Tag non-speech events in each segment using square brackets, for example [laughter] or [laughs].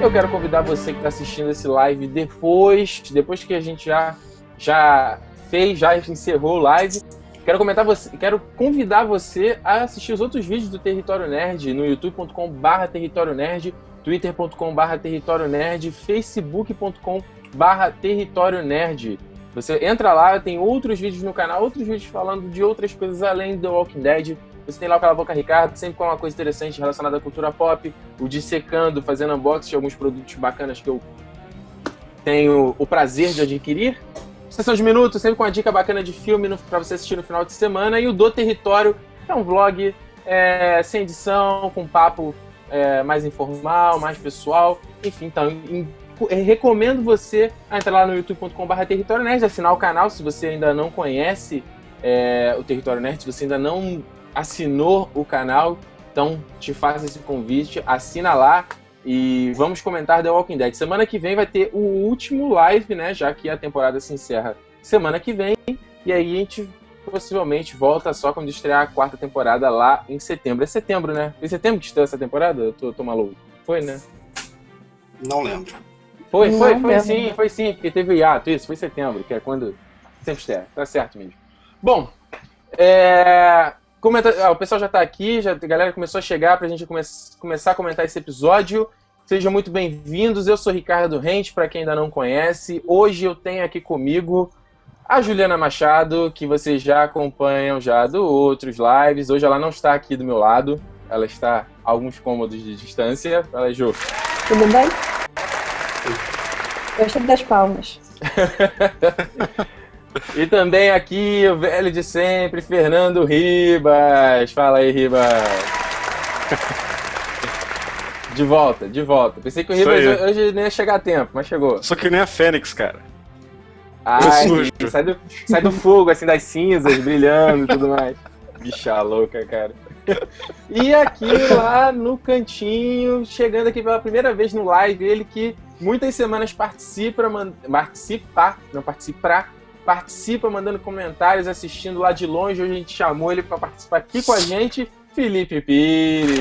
Eu quero convidar você que está assistindo esse live depois, depois que a gente já, já fez, já encerrou o live. Quero comentar você, quero convidar você a assistir os outros vídeos do Território Nerd no youtube.com/barra Território Nerd, twitter.com/barra Território Nerd, facebook.com/barra Território Nerd. Você entra lá, tem outros vídeos no canal, outros vídeos falando de outras coisas além do Walking Dead. Você tem lá o Cala Boca Ricardo, sempre com uma coisa interessante relacionada à cultura pop, o Dissecando, fazendo unboxing de alguns produtos bacanas que eu tenho o prazer de adquirir. Sessão de minutos, sempre com uma dica bacana de filme para você assistir no final de semana. E o Do Território, é um vlog é, sem edição, com papo é, mais informal, mais pessoal. Enfim, então, em, em, recomendo você entrar lá no youtube.com.br Território Nerd, assinar o canal se você ainda não conhece é, o Território Nerd, se você ainda não assinou o canal, então te faço esse convite, assina lá e vamos comentar The Walking Dead. Semana que vem vai ter o último live, né? Já que a temporada se encerra semana que vem. E aí a gente possivelmente volta só quando estrear a quarta temporada lá em setembro. É setembro, né? Foi setembro que estreou essa temporada? Eu tô, tô maluco. Foi, né? Não lembro. Foi, foi, Não foi lembro. sim, foi sim, porque teve o hiato, isso, foi setembro, que é quando sempre estreia. Tá certo mesmo. Bom, é... Comenta... Ah, o pessoal já está aqui, já... a galera começou a chegar para a gente come... começar a comentar esse episódio. Sejam muito bem-vindos. Eu sou Ricardo Rente, para quem ainda não conhece. Hoje eu tenho aqui comigo a Juliana Machado, que vocês já acompanham já do outros lives. Hoje ela não está aqui do meu lado, ela está a alguns cômodos de distância. Fala Ju. Tudo bem? Gosto das palmas. [laughs] E também aqui o velho de sempre, Fernando Ribas. Fala aí, Ribas. [laughs] De volta, de volta. Pensei que o Ribas hoje nem ia chegar a tempo, mas chegou. Só que nem a Fênix, cara. Ai, sai do, sai do fogo, assim, das cinzas, brilhando e tudo mais. Bicha louca, cara. E aqui lá no cantinho, chegando aqui pela primeira vez no live, ele que muitas semanas participa, man, participa, não participa, participa mandando comentários, assistindo lá de longe. Hoje a gente chamou ele para participar aqui com a gente, Felipe Pires.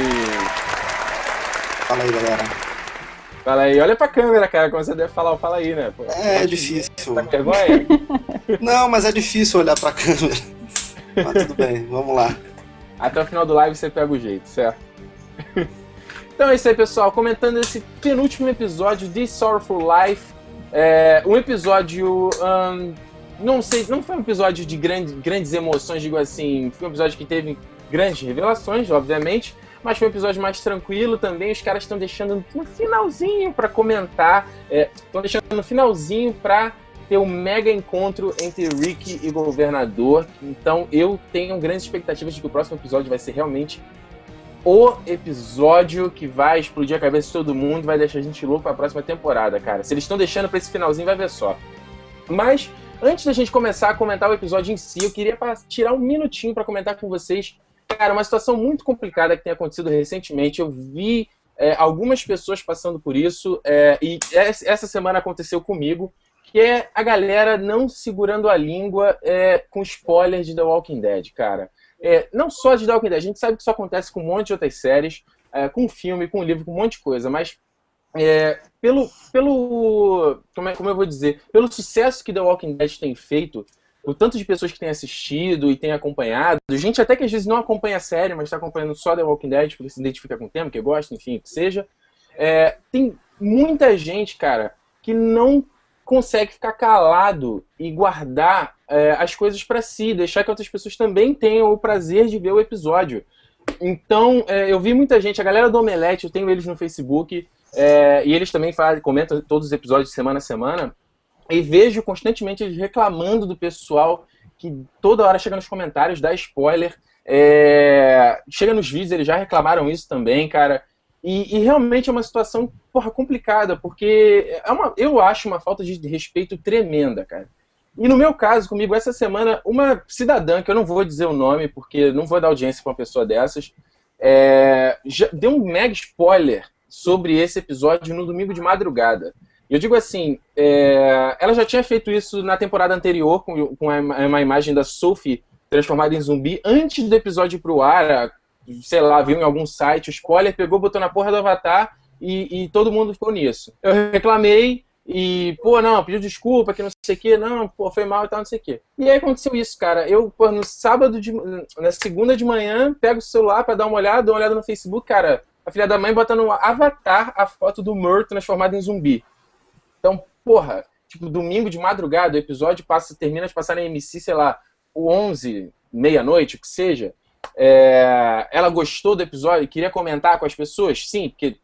Fala aí, galera. Fala aí, olha pra câmera, cara, como você deve falar, fala aí, né? Pô, é, é difícil. Tá com vergonha? [laughs] Não, mas é difícil olhar pra câmera. Mas tudo bem, vamos lá. Até o final do live você pega o jeito, certo? [laughs] Então é isso aí, pessoal. Comentando esse penúltimo episódio de Sorrowful Life. É, um episódio um, não sei, não foi um episódio de grande, grandes emoções, digo assim, foi um episódio que teve grandes revelações, obviamente, mas foi um episódio mais tranquilo também. Os caras estão deixando no finalzinho para comentar, estão é, deixando no finalzinho para ter um mega encontro entre Rick e governador. Então eu tenho grandes expectativas de que o próximo episódio vai ser realmente o episódio que vai explodir a cabeça de todo mundo, vai deixar a gente louco para a próxima temporada, cara. Se eles estão deixando para esse finalzinho, vai ver só. Mas Antes da gente começar a comentar o episódio em si, eu queria tirar um minutinho para comentar com vocês, cara, uma situação muito complicada que tem acontecido recentemente. Eu vi é, algumas pessoas passando por isso, é, e essa semana aconteceu comigo, que é a galera não segurando a língua é, com spoiler de The Walking Dead, cara. É, não só de The Walking Dead, a gente sabe que isso acontece com um monte de outras séries, é, com filme, com livro, com um monte de coisa, mas é, pelo, pelo como, é, como eu vou dizer, pelo sucesso que The Walking Dead tem feito, o tanto de pessoas que têm assistido e têm acompanhado, gente até que às vezes não acompanha a série, mas está acompanhando só The Walking Dead porque se identifica com o tema, que gosta, enfim, que seja, é, tem muita gente, cara, que não consegue ficar calado e guardar é, as coisas para si, deixar que outras pessoas também tenham o prazer de ver o episódio. Então, é, eu vi muita gente, a galera do Omelete, eu tenho eles no Facebook, é, e eles também fazem, comentam todos os episódios de semana a semana. E vejo constantemente eles reclamando do pessoal que toda hora chega nos comentários, dá spoiler. É, chega nos vídeos, eles já reclamaram isso também, cara. E, e, realmente é uma situação, porra, complicada, porque é uma, eu acho uma falta de respeito tremenda, cara. E no meu caso, comigo, essa semana, uma cidadã, que eu não vou dizer o nome, porque não vou dar audiência para uma pessoa dessas, é, deu um mega spoiler sobre esse episódio no domingo de madrugada. Eu digo assim, é, ela já tinha feito isso na temporada anterior, com, com uma imagem da Sophie transformada em zumbi, antes do episódio pro ar, sei lá, viu em algum site, o spoiler, pegou, botou na porra do avatar, e, e todo mundo ficou nisso. Eu reclamei, e, pô, não, pediu desculpa, que não sei o que, não, pô, foi mal e tal, não sei o que. E aí aconteceu isso, cara. Eu, pô, no sábado, de, na segunda de manhã, pego o celular para dar uma olhada, dou uma olhada no Facebook, cara, a filha da mãe bota no avatar a foto do Murray transformado em zumbi. Então, porra, tipo, domingo de madrugada, o episódio passa, termina de passar na MC, sei lá, o 11, meia-noite, o que seja. É, ela gostou do episódio queria comentar com as pessoas? Sim, porque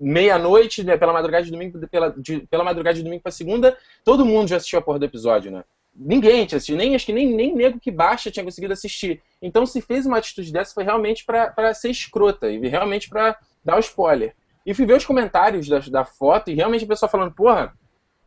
meia-noite, né, pela madrugada de domingo, pela, de, pela madrugada de domingo para segunda, todo mundo já assistiu a porra do episódio, né? Ninguém tinha assistido, nem, acho que nem, nem nego que baixa tinha conseguido assistir. Então, se fez uma atitude dessa, foi realmente para ser escrota e realmente para dar o spoiler. E fui ver os comentários da, da foto e realmente o pessoal falando, porra,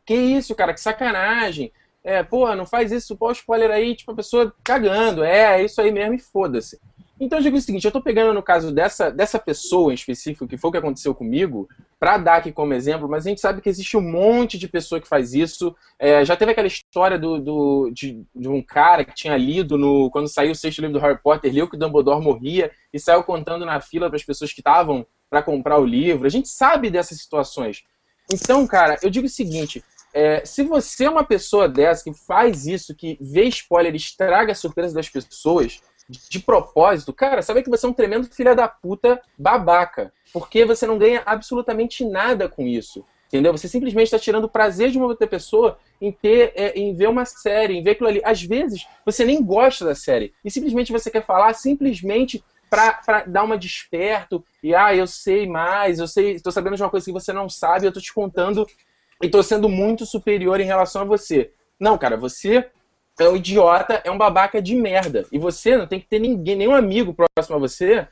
que isso, cara, que sacanagem. É, porra, não faz isso, pô, spoiler aí, tipo, a pessoa cagando. É, é isso aí mesmo e foda-se. Então eu digo o seguinte, eu estou pegando no caso dessa, dessa pessoa em específico, que foi o que aconteceu comigo, para dar aqui como exemplo, mas a gente sabe que existe um monte de pessoa que faz isso. É, já teve aquela história do, do de, de, um cara que tinha lido no quando saiu o sexto livro do Harry Potter, leu que o Dumbledore morria e saiu contando na fila para as pessoas que estavam para comprar o livro. A gente sabe dessas situações. Então, cara, eu digo o seguinte, é, se você é uma pessoa dessa que faz isso, que vê spoiler estraga a surpresa das pessoas, de propósito, cara, sabe que você é um tremendo filho da puta babaca. Porque você não ganha absolutamente nada com isso. Entendeu? Você simplesmente está tirando o prazer de uma outra pessoa em ter, é, em ver uma série, em ver aquilo ali. Às vezes, você nem gosta da série. E simplesmente você quer falar simplesmente para dar uma desperto. E, ah, eu sei mais, eu sei, estou sabendo de uma coisa que você não sabe, eu estou te contando e estou sendo muito superior em relação a você. Não, cara, você é um idiota, é um babaca de merda. E você não tem que ter ninguém, nenhum amigo próximo a você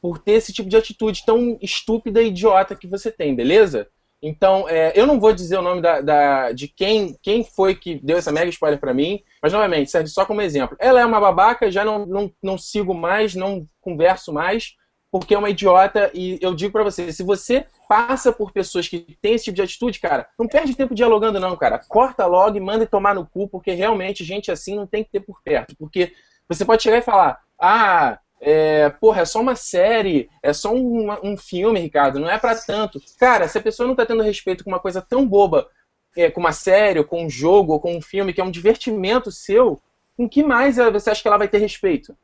por ter esse tipo de atitude tão estúpida e idiota que você tem, beleza? Então, é, eu não vou dizer o nome da, da, de quem, quem foi que deu essa mega spoiler para mim, mas novamente, serve só como exemplo. Ela é uma babaca, já não, não, não sigo mais, não converso mais, porque é uma idiota. E eu digo para você, se você passa por pessoas que têm esse tipo de atitude, cara, não perde tempo dialogando, não, cara. Corta logo e manda tomar no cu, porque realmente gente assim não tem que ter por perto. Porque você pode chegar e falar, ah, é, porra, é só uma série, é só um, um filme, Ricardo, não é para tanto. Cara, se a pessoa não tá tendo respeito com uma coisa tão boba, é, com uma série, ou com um jogo, ou com um filme, que é um divertimento seu, com que mais você acha que ela vai ter respeito?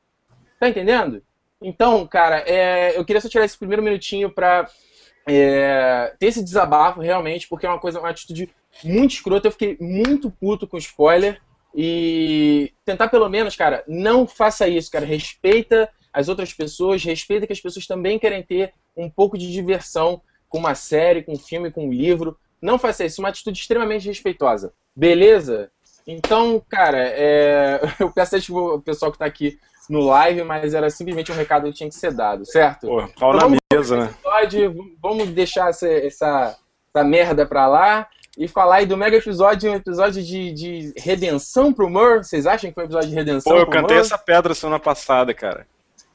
Tá entendendo? Então, cara, é, eu queria só tirar esse primeiro minutinho pra é, ter esse desabafo realmente, porque é uma coisa, uma atitude muito escrota. Eu fiquei muito puto com spoiler. E tentar pelo menos, cara, não faça isso, cara. Respeita as outras pessoas, respeita que as pessoas também querem ter um pouco de diversão com uma série, com um filme, com um livro. Não faça isso, uma atitude extremamente respeitosa. Beleza? Então, cara, é... [laughs] eu peço a o pessoal que está aqui no live, mas era simplesmente um recado que tinha que ser dado, certo? Pô, pau então, na mesa, né? Episódio, vamos deixar essa, essa, essa merda pra lá e falar aí do mega episódio, um episódio de, de redenção pro Mur. Vocês acham que foi um episódio de redenção Pô, eu cantei essa pedra semana passada, cara.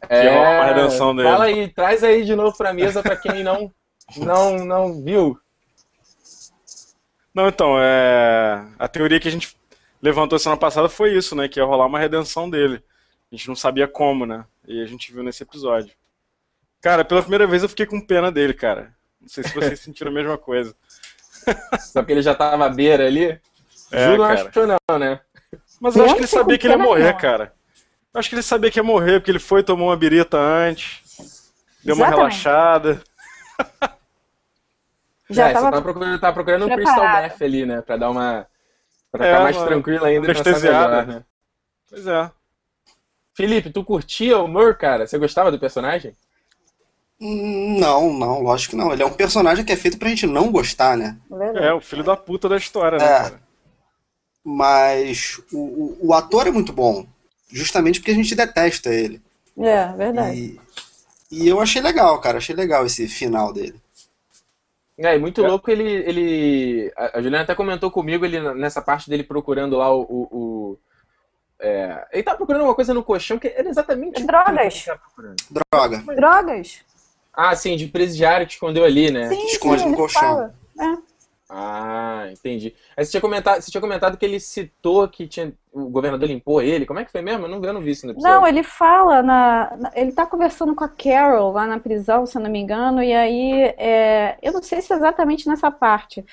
É, que é uma redenção dele. Fala aí, traz aí de novo pra mesa pra quem não, [laughs] não, não viu. Não, então, é... a teoria que a gente levantou semana passada foi isso, né? Que ia rolar uma redenção dele. A gente não sabia como, né? E a gente viu nesse episódio. Cara, pela primeira vez eu fiquei com pena dele, cara. Não sei se vocês [laughs] sentiram a mesma coisa. [laughs] Só que ele já tava à beira ali? É, Juro, cara. acho que não, né? Mas eu acho que ele sabia que ele ia morrer, cara. Eu acho que ele sabia que ia morrer, porque ele foi, tomou uma birita antes, deu uma relaxada. Já é, tava você tava procurando, tava procurando um Crystal Meth ali, né? Pra dar uma. Pra ficar é, mais tranquilo ainda melhor, né? Pois é. Felipe, tu curtia o Mur, cara? Você gostava do personagem? Não, não, lógico que não. Ele é um personagem que é feito pra gente não gostar, né? É, o filho da puta da história, né, é, cara? Mas o, o, o, ator é muito bom. Justamente porque a gente detesta ele. É, verdade. E, e eu achei legal, cara. Achei legal esse final dele. É, e muito é. louco ele, ele. A Juliana até comentou comigo ele nessa parte dele procurando lá o, o, é, ele tá procurando uma coisa no colchão que era exatamente Drogas. Droga. Drogas. Ah, sim, de presidiário que escondeu ali, né? Sim, Esconde sim, no colchão. É. Ah, entendi. Aí você tinha comentado, você tinha comentado que ele citou que tinha, o governador limpou ele. Como é que foi mesmo? Eu não, eu não vi isso no episódio. Não, ele fala na, na- ele tá conversando com a Carol lá na prisão, se eu não me engano, e aí é, eu não sei se é exatamente nessa parte,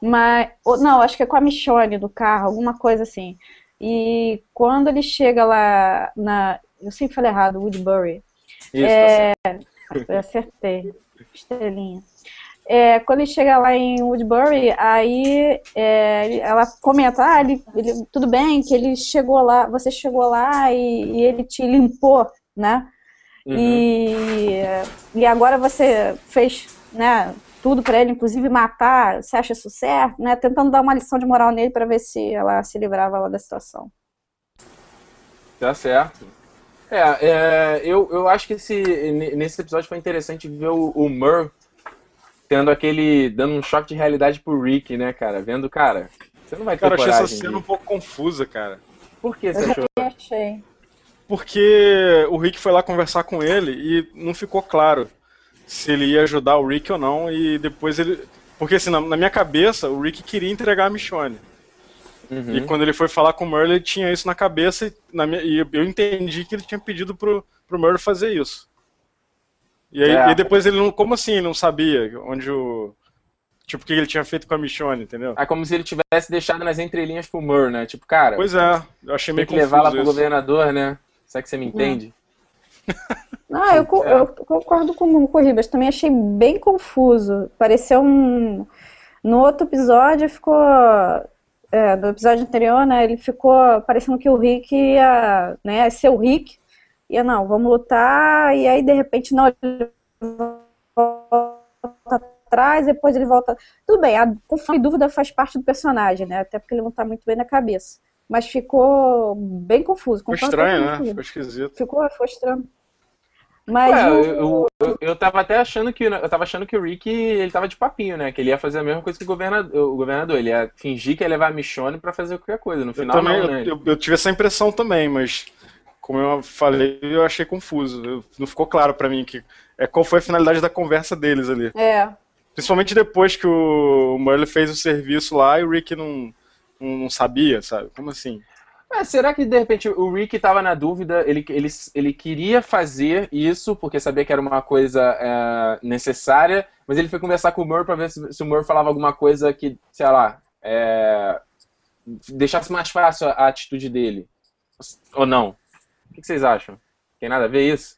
mas ou- não, acho que é com a Michonne do carro, alguma coisa assim. E quando ele chega lá na, eu sempre falei errado, Woodbury. Isso, tá certo. Eu acertei. Estrelinha. É, quando ele chega lá em Woodbury, aí é, ela comenta, ah, ele, ele- tudo bem que ele chegou lá, você chegou lá e, e ele te limpou, né? Uhum. E, e agora você fez, né, tudo pra ele, inclusive matar, você acha isso certo, né? Tentando dar uma lição de moral nele pra ver se ela se livrava lá da situação. Tá certo. É, é, eu, eu acho que esse, ne- nesse episódio foi interessante ver o, o Mur tendo aquele. dando um choque de realidade pro Rick, né, cara? Vendo, cara, você não vai ter Cara, eu achei essa cena um pouco confusa, cara. Por que você Eu achou? também achei. Porque o Rick foi lá conversar com ele e não ficou claro se ele ia ajudar o Rick ou não. E depois ele. Porque assim, na, na minha cabeça, o Rick queria entregar a Michonne. Uhum. E quando ele foi falar com o Merle, ele tinha isso na cabeça e, na minha- e eu entendi que ele tinha pedido pro, pro Merle fazer isso. E aí É. e depois ele não. Como assim ele não sabia onde o. Tipo, o que ele tinha feito com a Michonne, entendeu? É como se ele tivesse deixado nas entrelinhas pro Mur, né? Tipo, cara, Pois é, eu achei tem meio que levar lá confuso pro isso. governador, né? Será que você me entende? Não, [laughs] eu, É. eu concordo com, com o Ribas, também achei bem confuso. Pareceu um. No outro episódio ficou. É, no episódio anterior, né? Ele ficou parecendo que o Rick ia, né, ser o Rick. Ia, não, vamos lutar, e aí de repente não, ele volta atrás, depois ele volta. Tudo bem, a confusão e dúvida faz parte do personagem, né? Até porque ele não tá muito bem na cabeça. Mas ficou bem confuso. Ficou estranho, né? Ficou esquisito. Ficou, ficou estranho. Mas Ué, o- eu, eu, eu, eu tava até achando que eu tava achando que o Rick ele tava de papinho, né? Que ele ia fazer a mesma coisa que o governador, o governador. Ele ia fingir que ia levar a Michonne pra fazer qualquer coisa. No Eu final também, não, né? eu, eu- eu tive essa impressão também, mas como eu falei, eu achei confuso. Eu- não ficou claro pra mim que é qual foi a finalidade da conversa deles ali. É, Principalmente depois que o Merle fez o serviço lá e o Rick não, não, não sabia, sabe? Como assim? Mas será que de repente o Rick tava na dúvida, ele, ele, ele queria fazer isso porque sabia que era uma coisa é, necessária, mas ele foi conversar com o Mur pra ver se, se o Mur falava alguma coisa que, sei lá, é, deixasse mais fácil a, a atitude dele. Ou não? O que que vocês acham? Tem nada a ver isso?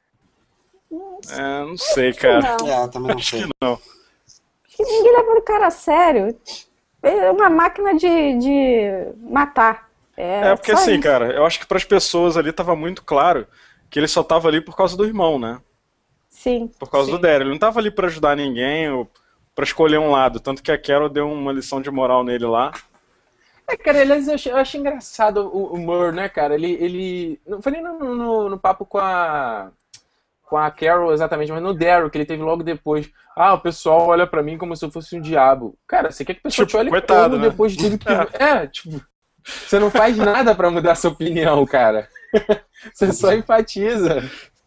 É, não sei, cara. não. É, também não Acho sei. que não. Que ninguém leva o cara a sério. Ele é uma máquina de, de matar. É, É, porque só assim, isso. cara, eu acho que pras pessoas ali tava muito claro que ele só tava ali por causa do irmão, né? Sim. Por causa Sim. do Daryl. Ele não tava ali pra ajudar ninguém ou pra escolher um lado. Tanto que a Carol deu uma lição de moral nele lá. É, cara, aliás, eu achei, eu achei engraçado o, o Mur, né, cara? Ele, ele. Não foi nem no, no, no papo com a. Com a Carol exatamente, mas no Daryl, que ele teve logo depois. Ah, o pessoal olha pra mim como se eu fosse um diabo. Cara, você quer que o pessoal Tipo, te olhe coitado, como né? depois de tudo que. [laughs] É, tipo. Você não faz nada pra mudar sua opinião, cara. [laughs] Você só enfatiza.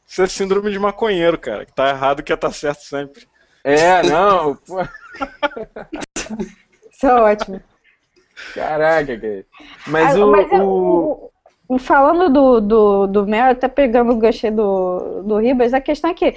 Isso é síndrome de maconheiro, cara. Que tá errado que tá certo sempre. É, não. Pô, [laughs] Isso é ótimo. caraca, cara. Mas Ah, o. mas o- o- falando do, do, do Mel, até pegando o gancho do, do Ribas, a questão é que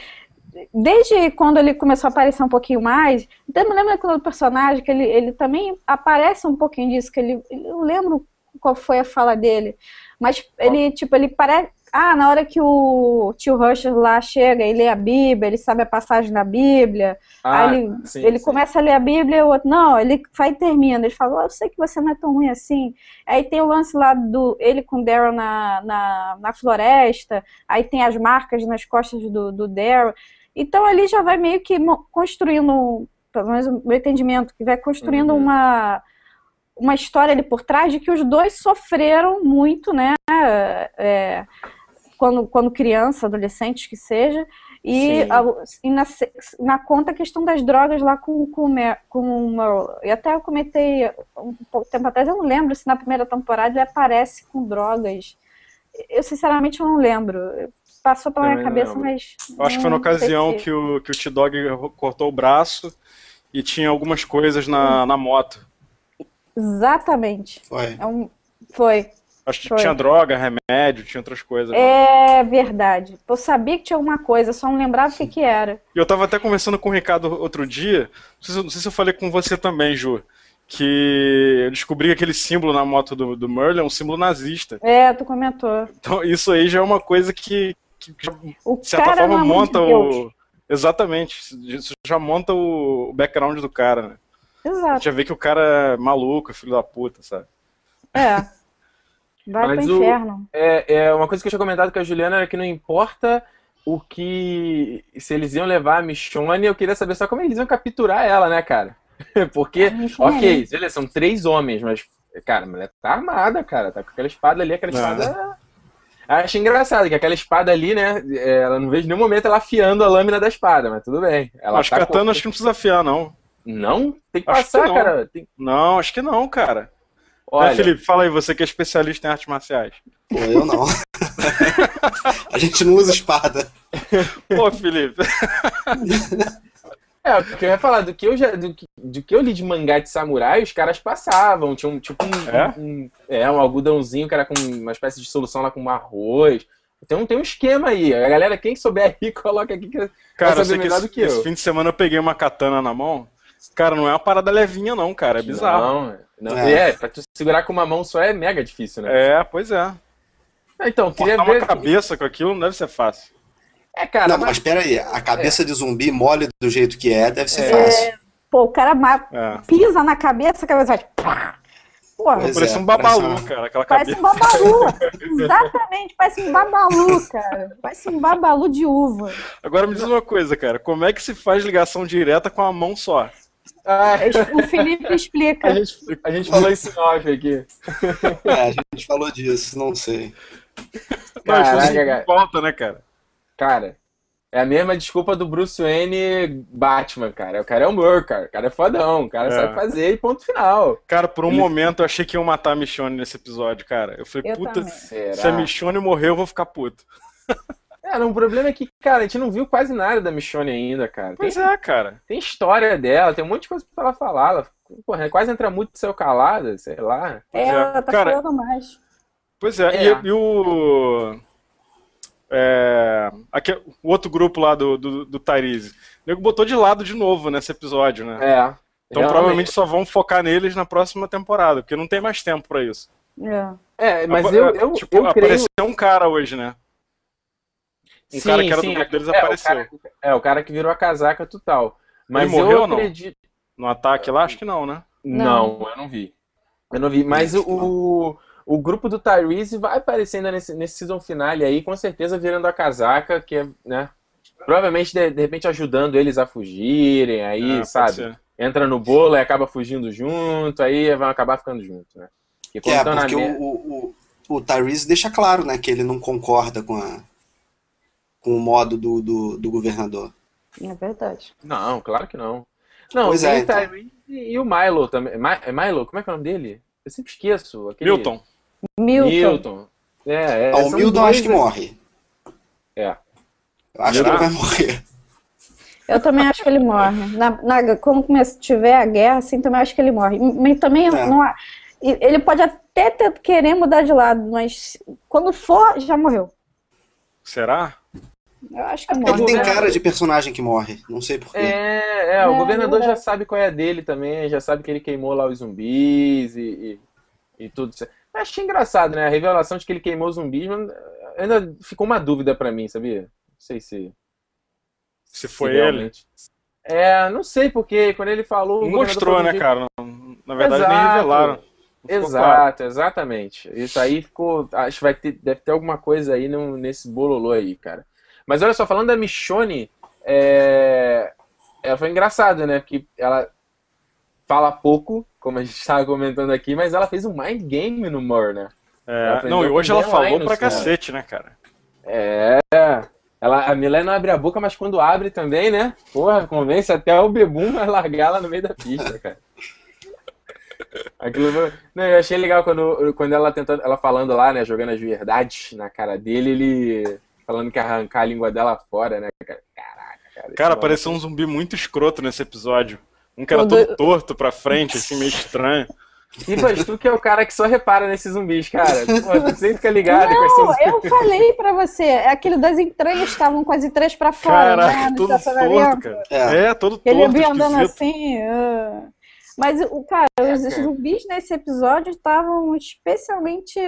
desde quando ele começou a aparecer um pouquinho mais, até me lembro do personagem que ele, ele também aparece um pouquinho disso, que ele, eu não lembro qual foi a fala dele, mas ele, tipo, ele parece, ah, na hora que o tio Rusher lá chega e lê a Bíblia, ele sabe a passagem da Bíblia, Ah, Aí ele, sim, ele sim. começa a ler a Bíblia e o outro, não, ele vai e termina. Ele fala, "Oh, eu sei que você não é tão ruim assim. Aí tem o lance lá do ele com o Daryl na, na, na floresta, aí tem as marcas nas costas do, do Daryl. Então ali já vai meio que construindo, pelo menos o meu entendimento, que vai construindo Uhum. uma, uma história ali por trás de que os dois sofreram muito, né? É, quando, quando criança, adolescentes que seja, e, a- e na, na conta a questão das drogas lá com, com, com o Merle. E até eu comentei um pouco tempo atrás, eu não lembro se na primeira temporada ele aparece com drogas. Eu sinceramente não lembro. Passou pela minha cabeça, lembro. mas. Eu acho que foi na ocasião que o, que o T-Dog cortou o braço e tinha algumas coisas na, na moto. Exatamente. Foi. É um... Foi. Acho que Foi. tinha droga, remédio, tinha outras coisas. É verdade. Eu sabia que tinha alguma coisa, só não lembrava o que, que era. E eu tava até conversando com o Ricardo outro dia, não sei, se, não sei se eu falei com você também, Ju, que eu descobri que aquele símbolo na moto do, do Merlin é um símbolo nazista. É, tu comentou. Então isso aí já é uma coisa que, O de certa cara forma é monta de o. Exatamente, isso já monta o background do cara, né? Exato. Já vê que o cara é maluco, filho da puta, sabe? É. Vai Mas pro o- inferno. É, é, uma coisa que eu tinha comentado com a Juliana era que não importa o que. Se eles iam levar a Michonne, eu queria saber só como eles iam capturar ela, né, cara? [laughs] Porque, A ok, beleza, são três homens, mas, cara, a mulher tá armada, cara. Tá com aquela espada ali, aquela É. espada. Acho engraçado que aquela espada ali, né? é, Ela não vejo em nenhum momento ela afiando a lâmina da espada, mas tudo bem. Ela Mas tá katana com- acho que não precisa afiar, não. Não? Tem que Acho que passar, não. cara. Tem- Não, acho que não, cara. Olha, Né, Felipe, fala aí, você que é especialista em artes marciais. Pô, eu não. [laughs] a gente não usa espada. Pô, Felipe. [laughs] É, porque eu ia falar, do que eu já. Do que, do que eu li de mangá de samurai, os caras passavam. Tinha um tipo um. É? um- é, um algodãozinho que era com uma espécie de solução lá com arroz. Então tem um esquema aí. A galera, quem souber aí, [laughs] coloca aqui que Cara, vai saber que melhor esse, do que eu. esse fim de semana eu peguei uma katana na mão. Cara, não é uma parada levinha, não, cara. É bizarro. Não, não. É. É. pra tu segurar com uma mão só é mega difícil, né? É, pois é. Ah, Então, queria Cortar uma ver. cabeça com aquilo não deve ser fácil. É, cara, Não, mas- mas pera aí, a cabeça de zumbi mole do jeito que é, deve ser É. fácil. Pô, o cara É. pisa na cabeça, a cabeça vai. Pá. Porra, Pois Parece é, um babalu, parece uma- cara, aquela parece cabeça. um babalu. [laughs] Exatamente, parece um babalu, cara. Parece um babalu de uva. Agora me diz uma coisa, cara. Como é que se faz ligação direta com a mão só? Ah, O Felipe explica. a, gente, a gente falou isso em off aqui. É, a gente falou disso, não sei. Caraca, isso cara. volta, né, cara? Cara, é a mesma desculpa do Bruce Wayne Batman, cara. O cara é o Mur, cara. O cara é fodão. O cara É. sabe fazer e ponto final. Cara, por um Ele- momento eu achei que iam matar a Michonne nesse episódio, cara. Eu falei, Eu puta, também. Será? se a Michonne morrer, eu vou ficar puto. [laughs] É, não, o problema é que, cara, a gente não viu quase nada da Michonne ainda, cara. Tem, Pois é, cara. tem história dela, tem um monte de coisa pra ela falar. Ela porra, quase entra muito saiu calada, sei lá. É, é. ela tá Cara, falando mais. Pois é, É. E, e o. É, aqui, o outro grupo lá do, do, do Tyrese. O nego botou de lado de novo nesse episódio, né? É. então realmente. provavelmente só vão focar neles na próxima temporada, porque não tem mais tempo pra isso. É. É, mas eu, eu, tipo, eu creio. apareceu um cara hoje, né? Um cara que era do grupo deles é, apareceu. O cara, é, o cara que virou a casaca total. Mas morreu eu ou não? acredito. No ataque lá, acho que não, né? Não, eu não vi. Eu não vi. Mas o, o, grupo do Tyrese vai aparecendo nesse, nesse season finale aí, com certeza virando a casaca, que é, né? Provavelmente, de, de repente, ajudando eles a fugirem, aí, É, pode sabe? Entra no bolo e acaba fugindo junto, aí vão acabar ficando juntos, né? E É, na porque me- o, o, o, Tyrese deixa claro, né, que ele não concorda com, a, com o modo do, do, do governador. É verdade. Não, claro que não. Não, Pois é, então. Tyrese e o Milo também. Mi- Milo? Como é que é o nome dele? Eu sempre esqueço. Aquele... Milton. Milton. Milton. É, é, Ah, o Milton dois, acho que morre. É. Eu acho que Será? ele vai morrer. Eu também acho que ele morre. Na, na, quando começa, tiver a guerra, assim, também acho que ele morre. Mas também É. não há- ele pode até ter- querer mudar de lado, mas quando for, já morreu. Será? Eu acho que Ele morre. tem governador- cara de personagem que morre. Não sei porquê. É, é, o É, governador já sabe qual é a dele também, já sabe que ele queimou lá os zumbis e, e, e tudo. Eu Achei engraçado, né? A revelação de que ele queimou zumbis, mas ainda ficou uma dúvida pra mim, sabia? Não sei se. Se se foi ele. realmente- É, não sei, porque quando ele falou. mostrou, né, cara? Na verdade, nem Exato. revelaram. Não ficou Exato, claro. exatamente. Isso aí ficou. Acho que vai ter, deve ter alguma coisa aí no- nesse bololô aí, cara. Mas olha só, falando da Michonne, é... ela foi engraçada, né? Porque ela fala pouco, como a gente estava comentando aqui, mas ela fez um mind game no Mur, né? É, não, e hoje ela falou Linus, pra cara. cacete, né, cara? É. Ela, a Milé não abre a boca, mas quando abre também, né? Porra, convence até o Bebum a largar ela no meio da pista, cara. Aquilo Não, eu achei legal quando, quando ela tentando, ela falando lá, né, jogando as verdades na cara dele, ele falando que arrancar a língua dela fora, né, cara? Caraca, cara. Cara, esse apareceu um zumbi muito escroto nesse episódio. Um que era O todo do- torto pra frente, assim, meio [laughs] estranho. Ribas, tu que é o cara que só repara nesses zumbis, cara. [laughs] Pô, tu sempre fica ligado com Não, eu falei pra você, é aquele das entranhas estavam com as entranhas pra fora, né? [laughs] Caraca, No todo torto, cara. É. É, todo Ele torto, vinha andando esquisito. assim. ah. Mas, o cara, os cara. zumbis nesse episódio estavam especialmente.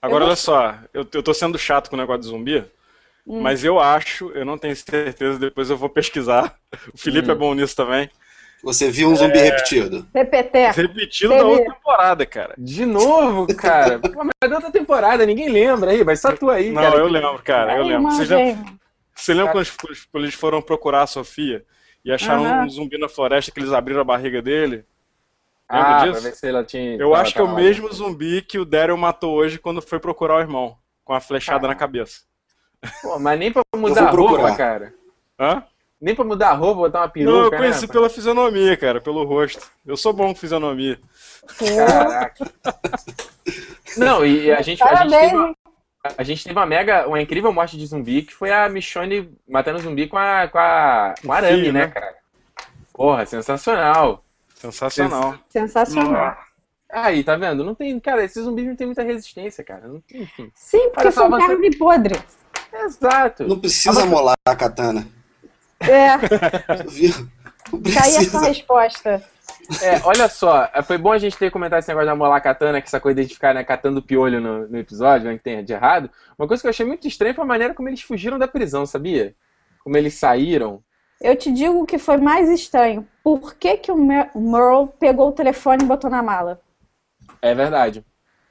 Agora, Eu olha só, eu, eu tô sendo chato com o negócio de zumbi, Hum. mas eu acho, eu não tenho certeza, depois eu vou pesquisar. O Felipe Hum. é bom nisso também. Você viu um zumbi repetido. PPT. Repetido da outra temporada, cara. De novo, cara. [laughs] Pô, mas é da outra temporada, ninguém lembra aí, mas só tu aí, Não, cara. eu lembro, cara, eu lembro. Você, já, você lembra quando eles- quando eles foram procurar a Sofia e acharam Aham. um zumbi na floresta que eles abriram a barriga dele? Lembra Ah, disso? pra ver se ela tinha. Eu acho que é o tava- mesmo zumbi que o Daryl matou hoje quando foi procurar o irmão, com a flechada na cabeça. Pô, mas nem pra mudar a roupa, cara. Hã? Nem pra mudar a roupa, botar uma peruca, Não, eu né, conheci rapaz? pela fisionomia, cara, pelo rosto. Eu sou bom com fisionomia. Caraca. Não, e a gente, a gente teve uma, a gente teve uma mega, uma incrível morte de zumbi, que foi a Michonne matando zumbi com a, com a, com a arame, Filho, né, né? cara? Porra, sensacional. Sensacional. Sensacional. Aí, tá vendo? Não tem, cara, esses zumbis não tem muita resistência, cara. Não tem, enfim. Sim, porque são carne podre. Exato. Não precisa molar a katana. É, tá aí essa resposta. É, olha só, foi bom a gente ter comentado esse negócio da molar katana, que sacou identificar, né, catando piolho no, no episódio, né, que tem de errado. Uma coisa que eu achei muito estranha foi a maneira como eles fugiram da prisão, sabia? Como eles saíram. Eu te digo o que foi mais estranho. Por que, que o Mer- Merle pegou o telefone e botou na mala? É verdade.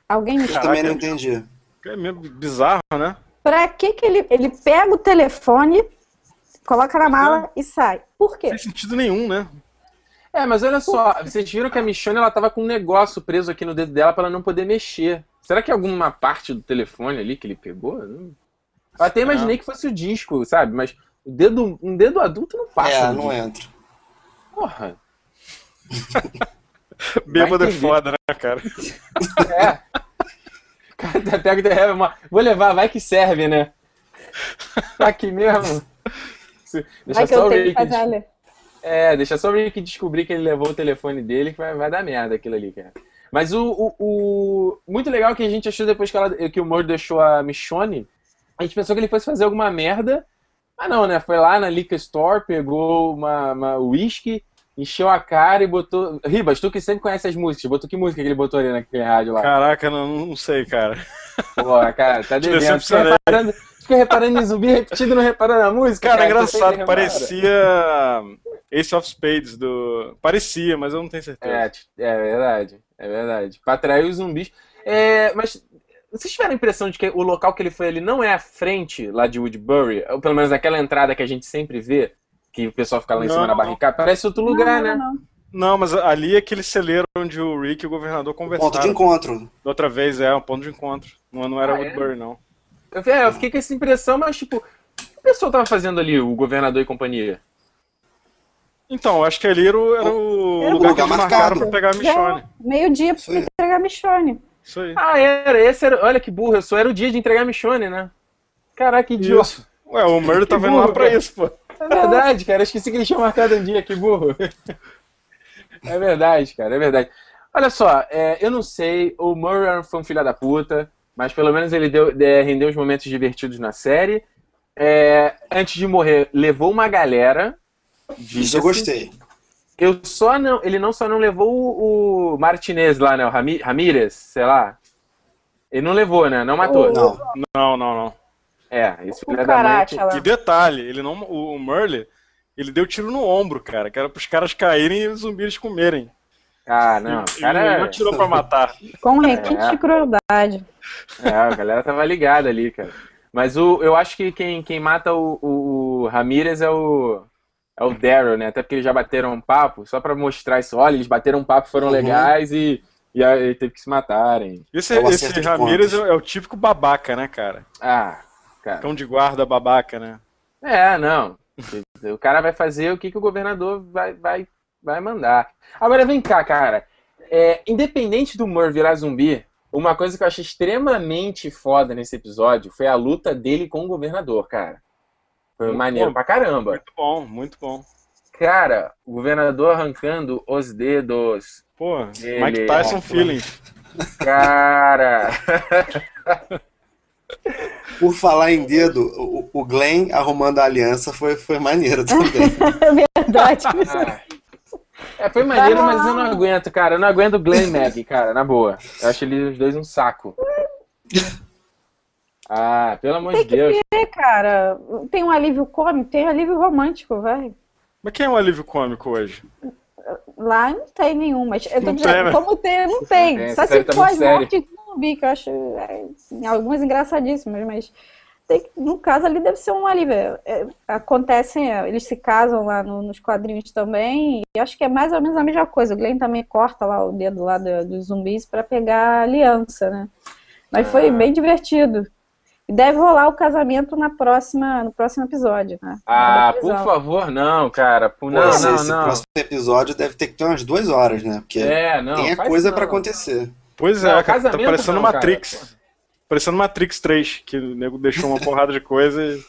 Alguém me Eu também não entendi. É meio bizarro, né? Pra que, que ele, ele pega o telefone, coloca na mala e sai? Por Não quê? faz sentido nenhum, né? É, mas olha só, vocês viram que a Michonne ela tava com um negócio preso aqui no dedo dela pra ela não poder mexer. Será que é alguma parte do telefone ali que ele pegou? Eu até imaginei que fosse o disco, sabe? Mas o dedo, um dedo adulto não passa. É, não disco. entra. Porra. [laughs] Bêbado é foda, né, cara? É. [laughs] Cara, [laughs] pega e é uma... Vou levar, vai que serve, né? Tá aqui mesmo. Deixa Vai só o Rick. fazer. É, deixa só o Rick descobrir que ele levou o telefone dele, que vai, vai dar merda aquilo ali, cara. Mas o, o, o- muito legal que a gente achou depois que, ela, que o Moro deixou a Michonne, a gente pensou que ele fosse fazer alguma merda, mas não, né? Foi lá na liquor store, pegou uma, uma whisky, encheu a cara e botou. Ribas, tu que sempre conhece as músicas, botou que música que ele botou ali naquele rádio lá? Caraca, não, não sei, cara. Porra, cara, tá devendo. Decepcionei. reparando, em zumbi repetido não reparando na música. Cara, tu sempre engraçado, parecia Ace of Spades do. Parecia, mas eu não tenho certeza. É, é verdade, é verdade. Pra atrair os zumbis. É, mas vocês tiveram a impressão de que o local que ele foi ali não é a frente lá de Woodbury? Ou pelo menos aquela entrada que a gente sempre vê, que o pessoal fica lá em cima Não. na barricada? Parece outro lugar, Não, né? não, mas ali é aquele celeiro onde o Rick e o governador Ponto de conversaram. encontro. Da outra vez, é, um ponto de encontro. Não, não era Ah, é? Woodbury, não. Eu, é, eu fiquei com essa impressão, mas tipo, o que o pessoal tava fazendo ali, o governador e companhia? Então, eu acho que ali era o, era o Era lugar, lugar que marcaram pra pegar a Michonne. É, Meio-dia pra entregar a Michonne. Isso aí. Ah, era, esse era. Olha que burro, eu só era o dia de entregar a Michonne, né? Caraca, que idiota. Ué, o Murray tava indo burro, lá pra isso, pô. É verdade, cara. Eu esqueci que eles tinham marcado um dia, que burro. É verdade, cara, é verdade. Olha só, é, eu não sei, o Murray foi um filho da puta, mas pelo menos ele deu, é, rendeu os momentos divertidos na série. É, antes de morrer, levou uma galera. Isso eu gostei. Eu só não, ele não só não levou o, o Martinez lá, né? O Ramírez, sei lá. Ele não levou, né? Não matou. Não. Não, não, não. É, esse O filho da mãe. Karate lá. E detalhe, ele não, o, o Murley, ele deu tiro no ombro, cara, que era pros caras caírem e os zumbis comerem. Ah, não. ele Cara, não atirou pra matar. [laughs] Com requinte É. de crueldade. É, a galera tava ligada ali, cara. Mas o, eu acho que quem, quem mata o, o, o Ramírez é o, é o Daryl, né? Até porque eles já bateram um papo, só pra mostrar isso. Olha, eles bateram um papo, foram Uhum. legais e, e aí teve que se matarem. Esse, É esse Ramirez é, é o típico babaca, né, cara? Ah, cara. Cão de guarda babaca, né? É, não. O cara vai fazer o que, que o governador vai, vai, vai mandar. Agora vem cá, cara. É, independente do Mur virar zumbi, uma coisa que eu achei extremamente foda nesse episódio foi a luta dele com o governador, cara. Foi Muito maneiro bom. pra caramba. Muito bom, muito bom. Cara, o governador arrancando os dedos. Pô, Ele- Mike Tyson feeling. Cara. [laughs] Por falar em dedo, o, o Glenn arrumando a aliança foi, foi maneiro também. [laughs] Verdade. [laughs] É, foi maneiro, mas eu não aguento, cara. Eu não aguento o Glenn Mag, cara, na boa. Eu acho eles os dois um saco. Ah, pelo amor de Tem que Deus. É, cara, tem um alívio cômico, tem um alívio romântico, vai. Mas quem é um alívio cômico hoje? Lá não tem nenhum, mas eu tô dizendo, tem, né? como tem, não tem. Só se tá muito pós-morte de zumbi, que eu acho é, algumas engraçadíssimas, mas tem, no caso ali deve ser um alívio. É, acontecem, é, eles se casam lá no- nos quadrinhos também, e acho que é mais ou menos a mesma coisa. O Glenn também corta lá o dedo lá do- dos zumbis pra pegar a aliança, né? Mas foi Ah. bem divertido. E deve rolar o casamento na próxima, no próximo episódio, né? Ah, por favor, não, cara. Pô, Não, esse, não, esse não. próximo episódio deve ter que ter umas duas horas, né? Porque É, não. tem coisa não. acontecer. Pois Não, é, cara, tá parecendo não, cara. Parecendo Matrix 3, que o nego deixou uma porrada de coisa e.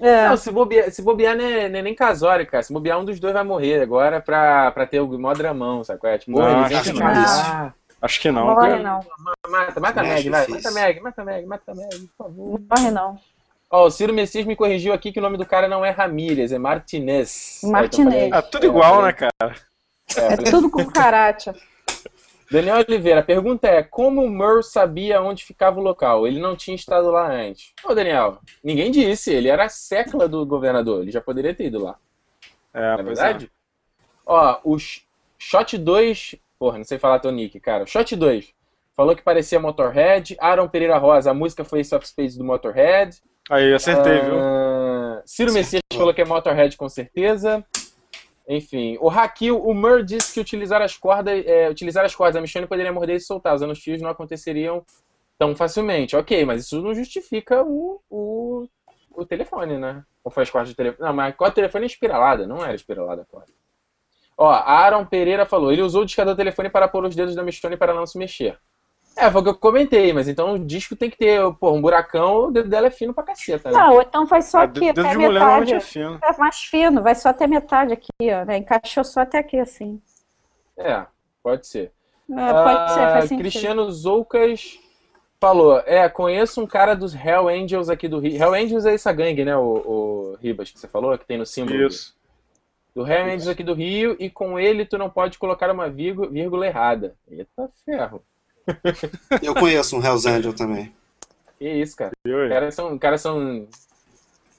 É. Não, se bobear, se bobear não, é, não é nem casório, cara. Se bobear, um dos dois vai morrer agora pra, pra ter o mó dramão, sabe? é? Tipo, Não, acho que não. mar. Acho que não. Morre não, Mata, mata a Não é Meg, vai. Mata a Meg, mata a Meg, mata a Meg, por favor. morre não. Ó, o Ciro Messias me corrigiu aqui que o nome do cara não é Ramírez, é Martinez. Martinez. Então, Ah, tudo igual, né, cara? É, É tudo com caráter. [laughs] Daniel Oliveira, a pergunta é: como o Mur sabia onde ficava o local? Ele não tinha estado lá antes. Ô, Daniel, ninguém disse, ele era a secla do governador, ele já poderia ter ido lá. É, Não é é. verdade? Ó, o Sh- Shot 2. Porra, não sei falar teu nick, cara. Shot 2. Falou que parecia Motorhead. Aaron Pereira Rosa, a música foi Ace of Spades do Motorhead. Aí, acertei, viu? Ah, Ciro Messias falou que é Motorhead com certeza. Enfim, o Hakil, o Mur disse que utilizar as cordas, é, utilizar as cordas, a Michonne poderia morder e soltar, usando os fios não aconteceriam tão facilmente. Ok, mas isso não justifica o, o, o telefone, né? Ou foi as cordas do telefone? Não, mas a corda do telefone é espiralada, não era espiralada a corda. Ó, Aaron Pereira falou, ele usou o discador do telefone para pôr os dedos da Michonne para não se mexer. É, foi o que eu comentei, mas então o disco tem que ter, pô, um buracão, o dedo dela é fino pra caceta, né? Não, ou então faz só Ah, aqui, dedo até de a mulher normalmente metade. é fino. É mais fino, vai só até metade aqui, ó. Né? Encaixou só até aqui, assim. É, pode ser. É, pode ser, Ah, faz sentido. Cristiano Zoucas falou: É, conheço um cara dos Hell Angels aqui do Rio. Hell Angels é essa gangue, né, o, o Ribas, que você falou, que tem no símbolo. Isso. Do Hell Angels aqui do Rio, e com ele tu não pode colocar uma vírgula, vírgula errada. Eita ferro. Eu conheço um Hells Angel também. Que isso, cara. Os caras são, os caras são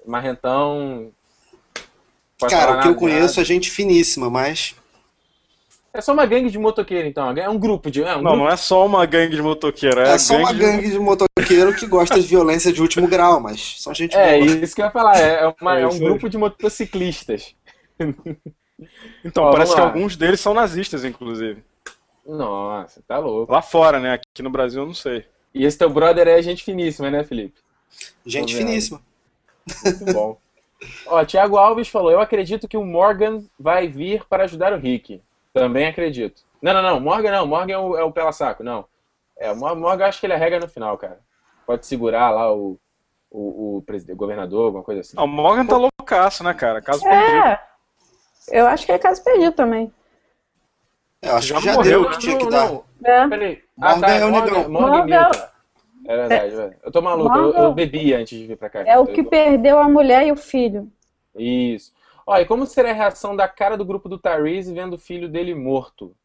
marrentão. Pode Cara, o que eu nada, conheço é gente finíssima, mas. É só uma gangue de motoqueiro, então. É um grupo de. É um Não, grupo. não é só uma gangue de motoqueiro, é, É só uma de- gangue de motoqueiro que gosta de violência de último grau, mas são gente É, boa. isso que eu ia falar. É, é uma- É é um grupo de motociclistas. Então, Ó, parece que alguns deles são nazistas, inclusive. Nossa, tá louco. Lá fora, né? Aqui no Brasil eu não sei. E esse teu brother é gente finíssima, né, Felipe? Gente finíssima. Muito bom. Ó, Thiago Alves falou: Eu acredito que o Morgan vai vir para ajudar o Rick. Também acredito. Não, não, não. Morgan não. Morgan é o, é o pela saco, não. É, o Mor- Morgan acho que ele arrega no final, cara. Pode segurar lá o, o, o o governador, alguma coisa assim. Ah, o Morgan tá loucaço, né, cara? Caso perdido. É, eu acho que é caso perdido também. Eu acho Já que já morreu, deu o que tinha que dar. não. É. Peraí. Morgan é o negão. Morgan Morgan-. É verdade, velho. Eu tô maluco. Eu, eu bebi antes de vir pra cá. É o Eu que tô- perdeu a mulher e o filho. Isso. Ó, e como será a reação da cara do grupo do Tyrese vendo o filho dele morto?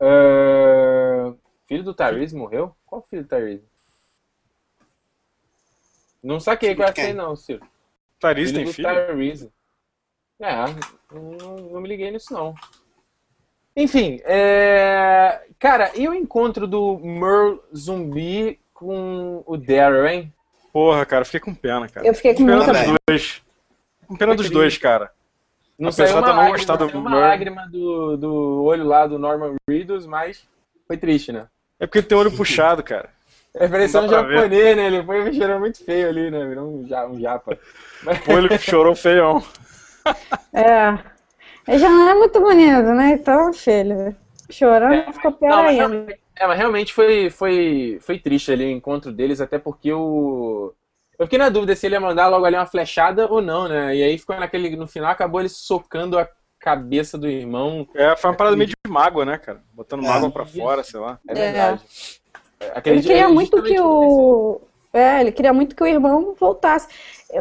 Ah, Filho do Tyrese morreu? Qual filho do Tyrese? Não saquei que eu achei não, Ciro. Tariz Filho tem do filho? Tyrese. É, não, não me liguei nisso não. Enfim, é... cara, e o encontro do Merle zumbi com o Daryl, hein? Porra, cara, fiquei com pena, cara. Eu fiquei com pena muita dos dois. Com pena dos dois, cara. Não Apesar saiu uma de eu não lágrima, gostar do uma Merle. lágrima do, do olho lá do Norman Reedus, mas foi triste, né? É porque ele tem olho puxado, cara. [laughs] É parecendo um pra ver. japonês, né? Ele foi cheirando muito feio ali, né? Virou um, ja- um japa. Mas- O olho chorou feião. É. Ele já não é muito bonito, né? Então, filho, chorando ficou pior Não, ainda. realmente, é, mas realmente foi, foi, foi triste ali o encontro deles, até porque o. Eu fiquei na dúvida se ele ia mandar logo ali uma flechada ou não, né? E aí ficou naquele. No final acabou ele socando a cabeça do irmão. É, foi uma parada meio de mágoa, né, cara? Botando É. mágoa pra fora, sei lá. É É. verdade. Ele Acredito- queria é muito que o. É, ele queria muito que o irmão voltasse.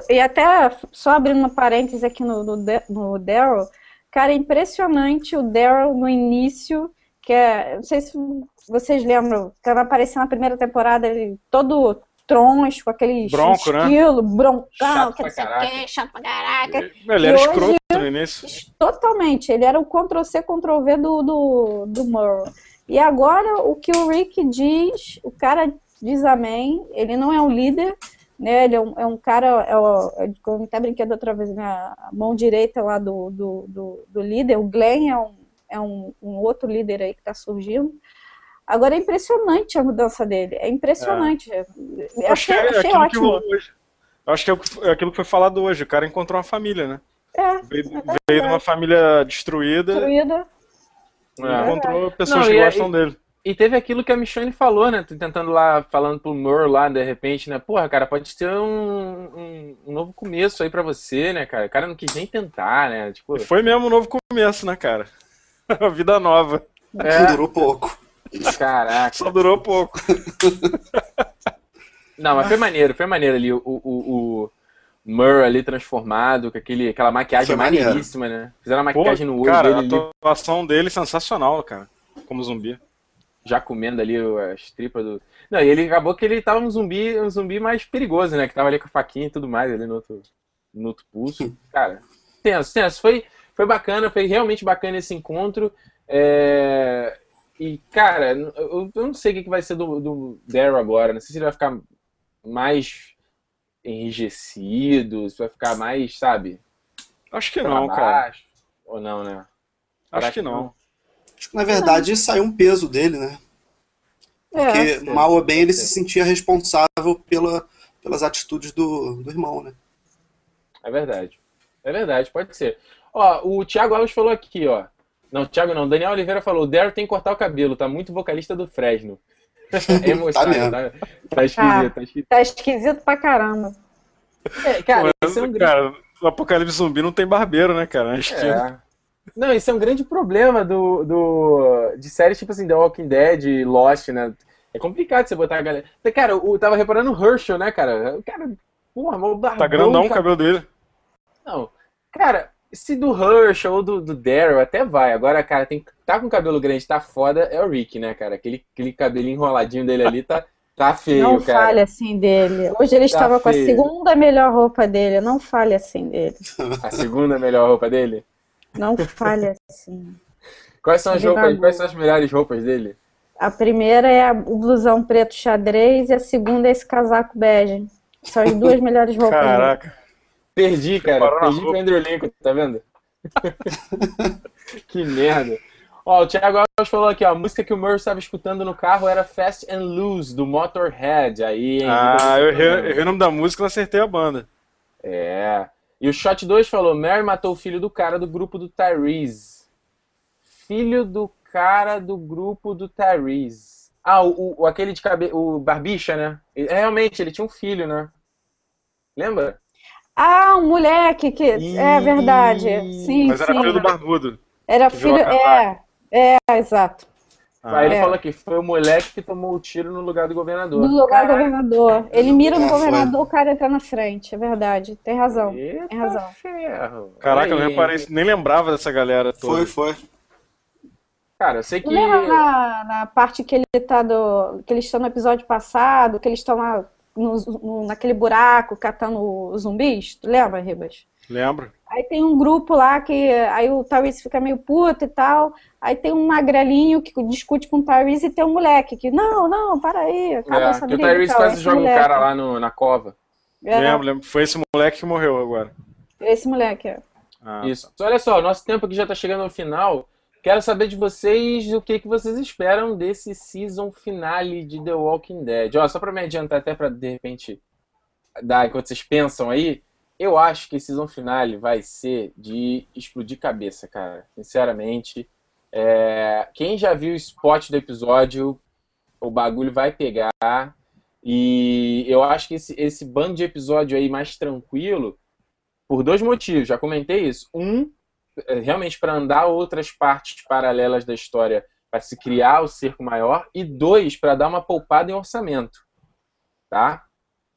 E até, só abrindo uma parêntese aqui no, no, no Daryl, cara, é impressionante o Daryl no início, que é. Não sei se vocês lembram, quando apareceu na primeira temporada, ele todo troncho, com aquele Bronco, né? estilo, broncão, Chato que não sei o quê, chato pra caraca. Ele E era hoje- escroto no início. Totalmente, ele era o Ctrl-C, Ctrl-V do, do, do Merle. E agora, o que o Rick diz, o cara diz amém, ele não é um líder, né, ele é um, é um cara, é o, é, como até brinquei outra vez, né, a mão direita lá do, do, do, do líder, o Glenn é um, é um, um outro líder aí que está surgindo. Agora é impressionante a mudança dele, é impressionante. Eu Acho que achei, é achei aquilo que ótimo. hoje. Acho que é é aquilo que foi falado hoje. O cara encontrou uma família, né? É, Veio, veio de uma família destruída destruída. e É. encontrou pessoas Não, que e é- gostam dele. E teve aquilo que a Michonne falou, né? Tô tentando lá, falando pro Mur lá, de repente, né? Porra, cara, pode ser um, um, um novo começo aí pra você, né, cara? O cara não quis nem tentar, né? Tipo, foi mesmo um novo começo, né, cara? [laughs] A vida nova. é, Durou pouco. caraca. Só durou pouco. [laughs] Não, mas foi maneiro, foi maneiro ali o, o, o Mur ali transformado, com aquele, aquela maquiagem maneiríssima, né? Fizeram a Pô, maquiagem no olho cara, dele a ali, atuação dele é sensacional, cara. Como zumbi. Já comendo ali as tripas do. Não, e ele acabou que ele tava um zumbi, um zumbi mais perigoso, né? Que tava ali com a faquinha e tudo mais ali no outro, no outro pulso. Cara, tenso, tenso. Foi, foi bacana, foi realmente bacana esse encontro. É, E, cara, eu, eu não sei o que que vai ser do, do Daryl agora. Não sei se ele vai ficar mais enrijecido, se vai ficar mais, sabe, Acho que não, cara. baixo. Ou não, né? Acho que não. Acho que, na verdade, saiu um peso dele, né? É. Porque, sim. mal ou bem, ele se sentia responsável pela, pelas atitudes do, do irmão, né? É verdade. É verdade, pode ser. Ó, o Thiago Alves falou aqui, ó. Não, Thiago não. Daniel Oliveira falou: o Daryl tem que cortar o cabelo, tá muito vocalista do Fresno. [laughs] É emocionado, mesmo. tá, tá esquisito, tá esquisito. Tá esquisito pra caramba. É, cara, Mas, é um grande. cara, no Apocalipse Zumbi não tem barbeiro, né, cara? Acho que É. Não, isso é um grande problema do, do, de séries tipo assim, The Walking Dead, Lost, né? É complicado você botar a galera. Cara, eu tava reparando o Herschel, né, cara? O cara, porra, mal barbão, tá grandão o cabelo dele. Não, cara, se do Herschel ou do, do Daryl até vai. Agora, cara, tem tá com cabelo grande, tá foda, é o Rick, né, cara? Aquele, aquele cabelinho enroladinho dele ali tá, tá feio, não cara. fale assim dele. Hoje ele Tá estava com a feio. segunda melhor roupa dele. Não fale assim dele. A segunda melhor roupa dele. Não fale assim. Quais são as roupas, quais são as melhores roupas dele? A primeira é o blusão preto xadrez e a segunda é esse casaco bege. São as duas melhores roupas dele. Caraca. Perdi, cara. Perdi pro Andrew Lincoln, tá vendo? [laughs] que merda. Ó, o Thiago Alves falou aqui, ó. A música que o Murray estava escutando no carro era Fast and Loose, do Motorhead. Aí, hein? Ah, eu errei, eu errei o nome da música e acertei a banda. É. E o Shot 2 falou: Mary matou o filho do cara do grupo do Tyrese. Filho do cara do grupo do Tyrese. Ah, o, o- aquele de cabelo. O Barbicha, né? Ele- Realmente, ele tinha um filho, né? Lembra? Ah, um moleque que. É verdade. Sim, Mas era sim. filho do barbudo. Era filho. É, é, exato. Aí ele É. falou que foi o moleque que tomou o tiro no lugar do governador. Do lugar do governador. Ele mira no É, governador, o cara entra na frente. É verdade. Tem razão. Eita Tem razão. ferro. Caraca, eu reparei, nem lembrava dessa galera toda. Foi, foi. Cara, eu sei que. Lembra na, na parte que ele tá do. que eles estão no episódio passado, que eles estão lá no- no- naquele buraco catando os zumbis? Tu lembra, Ribas? Lembro. Aí tem um grupo lá que aí o Tyrese fica meio puto e tal. Aí tem um magrelinho que discute com o Tyrese e tem um moleque que, não, não, para aí, acaba É, essa que o briga e Tyrese quase joga o moleque. cara lá no, na cova. É, Lembro, lembro. Foi esse moleque que morreu agora. Esse moleque, é. Ah, Isso. Então, olha só, nosso tempo aqui já está chegando ao final. Quero saber de vocês o que, que vocês esperam desse season finale de The Walking Dead. Ó, só para me adiantar, até para de repente dar enquanto vocês pensam aí, eu acho que season finale vai ser de explodir cabeça, cara. Sinceramente. É, Quem já viu o spot do episódio, o bagulho vai pegar. E eu acho que esse, esse bando de episódio aí mais tranquilo, por dois motivos, já comentei isso. Um, é, realmente para andar outras partes paralelas da história, para se criar o cerco maior, e dois, para dar uma poupada em orçamento. Tá?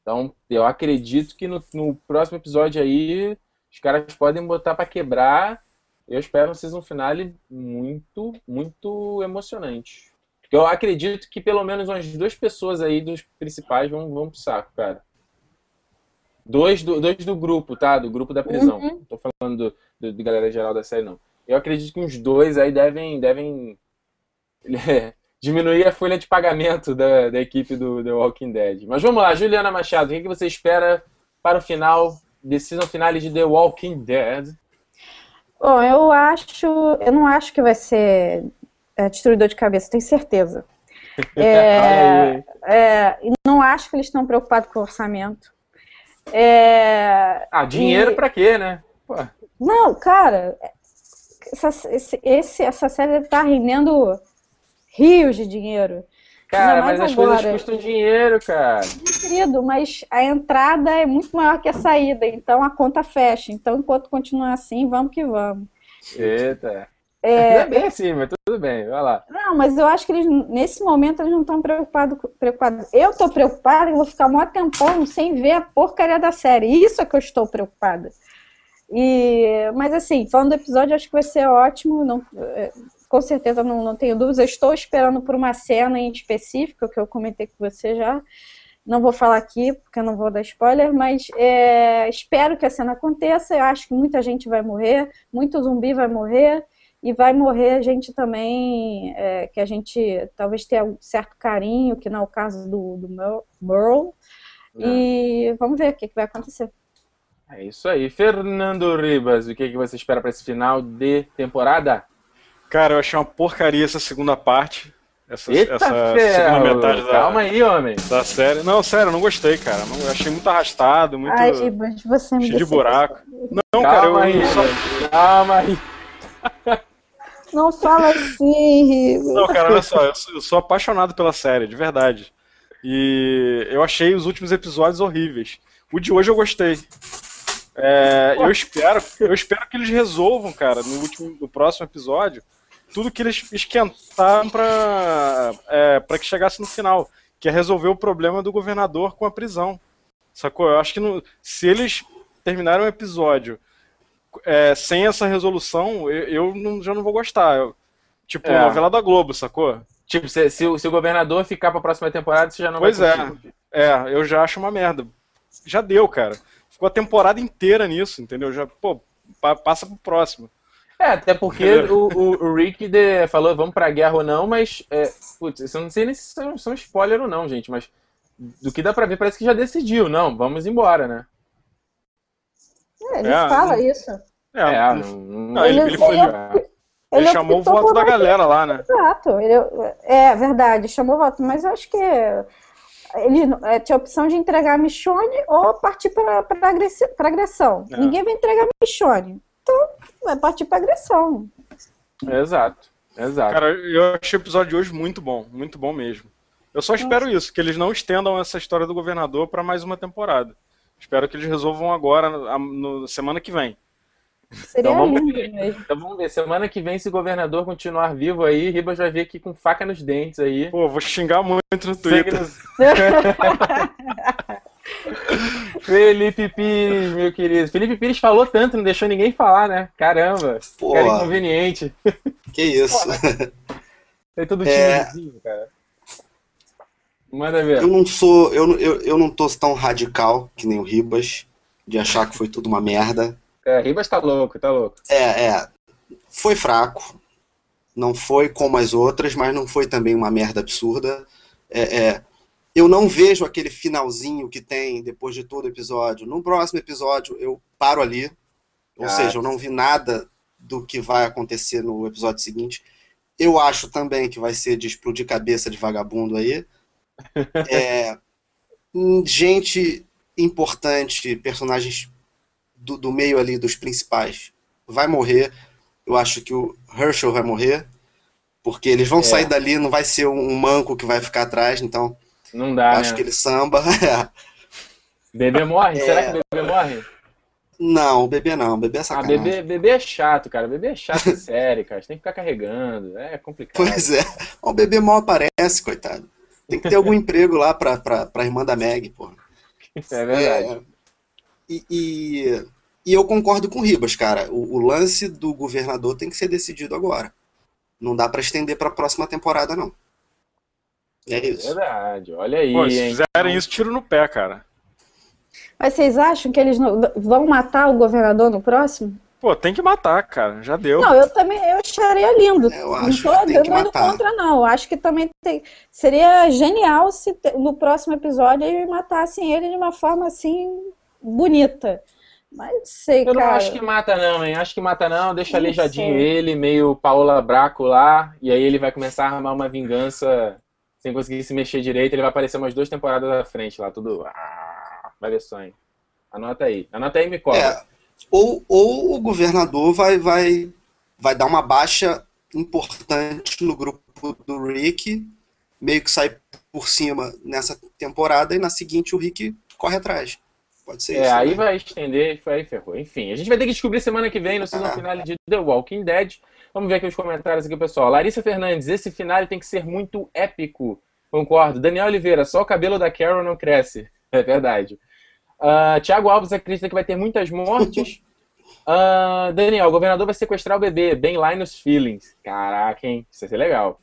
Então, eu acredito que no, no próximo episódio aí, os caras podem botar para quebrar. Eu espero um season finale muito, muito emocionante. Eu acredito que pelo menos umas duas pessoas aí dos principais vão, vão pro saco, cara. Dois do, dois do grupo, tá? Do grupo da prisão. Uhum. Não tô falando do, do, de galera geral da série, não. Eu acredito que uns dois aí devem, devem [laughs] diminuir a folha de pagamento da, da equipe do The Walking Dead. Mas vamos lá, Juliana Machado, o que, que você espera para o final, decisão finale de The Walking Dead? Bom, eu acho. Eu não acho que vai ser é, destruidor de cabeça, tenho certeza. [laughs] É, é, não acho que eles estão preocupados com o orçamento. É, ah, dinheiro e- pra quê, né? Pô, Não, cara, essa, esse, essa série tá rendendo rios de dinheiro. cara, mas as agora. coisas custam dinheiro, cara. Querido, mas a entrada é muito maior que a saída, então a conta fecha. Então, enquanto continuar assim, vamos que vamos. Eita. É, é bem assim, mas tudo bem, vai lá. Não, mas eu acho que eles, nesse momento, eles não estão preocupados. preocupados. Eu estou preocupada e vou ficar um tempão sem ver a porcaria da série. Isso é que eu estou preocupada. E, mas assim, falando do episódio, acho que vai ser ótimo. Não, é, com certeza não, não tenho dúvidas. Eu estou esperando por uma cena em específico, que eu comentei com você já. Não vou falar aqui, porque eu não vou dar spoiler, mas é, espero que a cena aconteça. Eu acho que muita gente vai morrer, muito zumbi vai morrer e vai morrer gente também é, que a gente talvez tenha um certo carinho, que não é o caso do, do Mer- Merle. E vamos ver o que, que vai acontecer. É isso aí. Fernando Ribas, o que, que você espera para esse final de temporada? Cara, eu achei uma porcaria essa segunda parte. Essa, Eita essa segunda metade da, Calma aí, homem. da série. Não, sério, eu não gostei, cara. Não- Eu achei muito arrastado, muito Ai, Ribas, você me cheio de buraco. Não, cara, Calma eu, aí, só. Calma aí. Não fala assim. Não, cara, olha só, eu sou, eu sou apaixonado pela série, de verdade. E eu achei os últimos episódios horríveis. O de hoje eu gostei. É, eu espero, eu espero que eles resolvam, cara, no último, no próximo episódio, tudo que eles esquentaram pra, é, pra que chegasse no final, que é resolver o problema do governador com a prisão. Sacou? Eu acho que no- se eles terminarem o episódio é, sem essa resolução, eu, eu não- já não vou gostar. Eu- tipo, É. novela da Globo, sacou? Tipo, se, se o, se o governador ficar pra próxima temporada, você já não Pois vai é. curtir. É, eu já acho uma merda. Já deu, cara. Ficou a temporada inteira nisso, entendeu? Já, pô, pa- passa pro próximo. É, até porque o, o- o Rick de- falou vamos pra guerra ou não, mas. É, putz, isso eu não sei nem se são, são spoiler ou não, gente, mas do que dá pra ver, parece que já decidiu. Não, vamos embora, né? É, ele É, fala isso. É, É, não- não, ele, ele foi- ele- ele ele chamou o voto da galera lá, né? Exato. Ele, é verdade, chamou o voto, mas eu acho que ele é, tinha a opção de entregar a Michonne ou partir para agressão. É. Ninguém vai entregar a Michonne. Então, vai partir para agressão. Exato, exato. Cara, eu achei o episódio de hoje muito bom, muito bom mesmo. Eu só espero isso, que eles não estendam essa história do governador pra mais uma temporada. Espero que eles resolvam agora, na semana que vem. Seria Então vamos ver. mesmo. Então vamos ver, semana que vem, se o governador continuar vivo aí, Ribas vai vir aqui com faca nos dentes aí. Pô, vou xingar muito no Twitter. [laughs] [laughs] [laughs] Felipe Pires, meu querido. Felipe Pires falou tanto, não deixou ninguém falar, né? Caramba, Pô, cara inconveniente. que isso. [laughs] Tem todo É. timezinho, cara. Manda ver. Eu não sou. Eu, eu, eu não tô tão radical que nem o Ribas, de achar que foi tudo uma merda. É, Ribas tá louco, tá louco. É, é. Foi fraco. Não foi como as outras, mas não foi também uma merda absurda. É, é, eu não vejo aquele finalzinho que tem depois de todo episódio. No próximo episódio eu paro ali. Ou Ah. seja, eu não vi nada do que vai acontecer no episódio seguinte. Eu acho também que vai ser de explodir cabeça de vagabundo aí. [laughs] É, hum, gente importante, personagens do, do meio ali, dos principais, vai morrer. Eu acho que o Herschel vai morrer. Porque eles vão É. sair dali, não vai ser um, um manco que vai ficar atrás, então Não dá, acho né? que ele samba. [laughs] Bebê morre? É. Será que o bebê morre? Não, bebê não, bebê é Ah, sacanagem. bebê, bebê é chato, cara. Bebê é chato em [laughs] série, cara. Você tem que ficar carregando. É complicado. Pois é, o bebê mal aparece, coitado. Tem que ter algum emprego lá pra, pra, pra irmã da Meg, porra. É verdade. É, e, e, e eu concordo com o Ribas, cara. O, o lance do governador tem que ser decidido agora. Não dá pra estender pra próxima temporada, não. É É isso. verdade. Olha aí, Pô, se hein? fizerem isso, tiro no pé, cara. Mas vocês acham que eles não- vão matar o governador no próximo? Pô, tem que matar, cara. Já deu. Não, eu também eu acharia lindo. Eu não acho tô que tem que dando matar. contra, não. Eu Acho que também tem- seria genial se no próximo episódio eles matassem ele de uma forma assim bonita. Mas não sei, Eu não cara. acho que mata, não, hein? Acho que mata, não. Deixa Não aleijadinho sei. ele, meio Paola Braco lá. E aí ele vai começar a armar uma vingança sem conseguir se mexer direito. Ele vai aparecer umas duas temporadas à frente lá, tudo. Ah, vai ver hein? Anota aí. Anota aí e me cobra. É, ou, ou o governador vai, vai, vai dar uma baixa importante no grupo do Rick, meio que sai por cima nessa temporada, e na seguinte o Rick corre atrás. Pode ser É, isso. aí né? vai estender e aí ferrou. Enfim, a gente vai ter que descobrir semana que vem no Ah. finale de The Walking Dead. Vamos ver aqui os comentários aqui, pessoal. Larissa Fernandes, esse finale tem que ser muito épico. Concordo. Daniel Oliveira, só o cabelo da Carol não cresce. [laughs] É verdade. Ah, Tiago Alves acredita que vai ter muitas mortes. [laughs] Ah, Daniel, o governador vai sequestrar o bebê, bem lá nos feelings. Caraca, hein? Isso vai ser legal.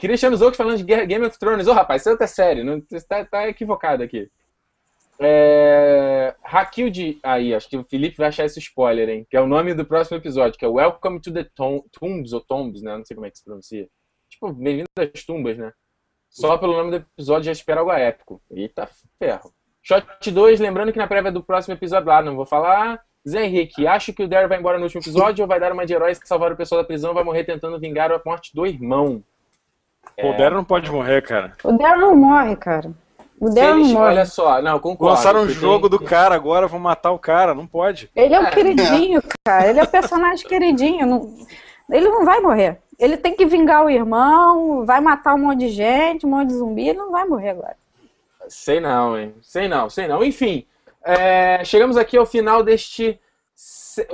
Cristiano Zouco falando de Ga- Game of Thrones. Ô, rapaz, isso é outra série. Não, você tá, tá equivocado aqui. É... Hakilde. Aí, acho que o Felipe vai achar esse spoiler, hein? Que é o nome do próximo episódio, que é Welcome to the Tom- Tombs, ou Tombs, né? Não sei como é que se pronuncia. Tipo, bem-vindo às tumbas, né? Só pelo nome do episódio já espera algo épico. Eita ferro. Shot 2, lembrando que na prévia do próximo episódio lá, não vou falar. Zé Henrique, acho que o Daryl vai embora no último episódio ou vai dar uma de heróis que salvaram o pessoal da prisão vai morrer tentando vingar a morte do irmão? Pô, o Daryl não pode morrer, cara. O Daryl não morre, cara. Eles- olha só, não, concordo. Lançaram um jogo tem- do cara agora, vão matar o cara. Não pode. Ele é o queridinho, cara. Ele é o personagem queridinho. não- Ele não vai morrer. Ele tem que vingar o irmão, vai matar um monte de gente, um monte de zumbi, ele não vai morrer agora. Sei não, hein? Sei não, sei não. Enfim, é, chegamos aqui ao final deste,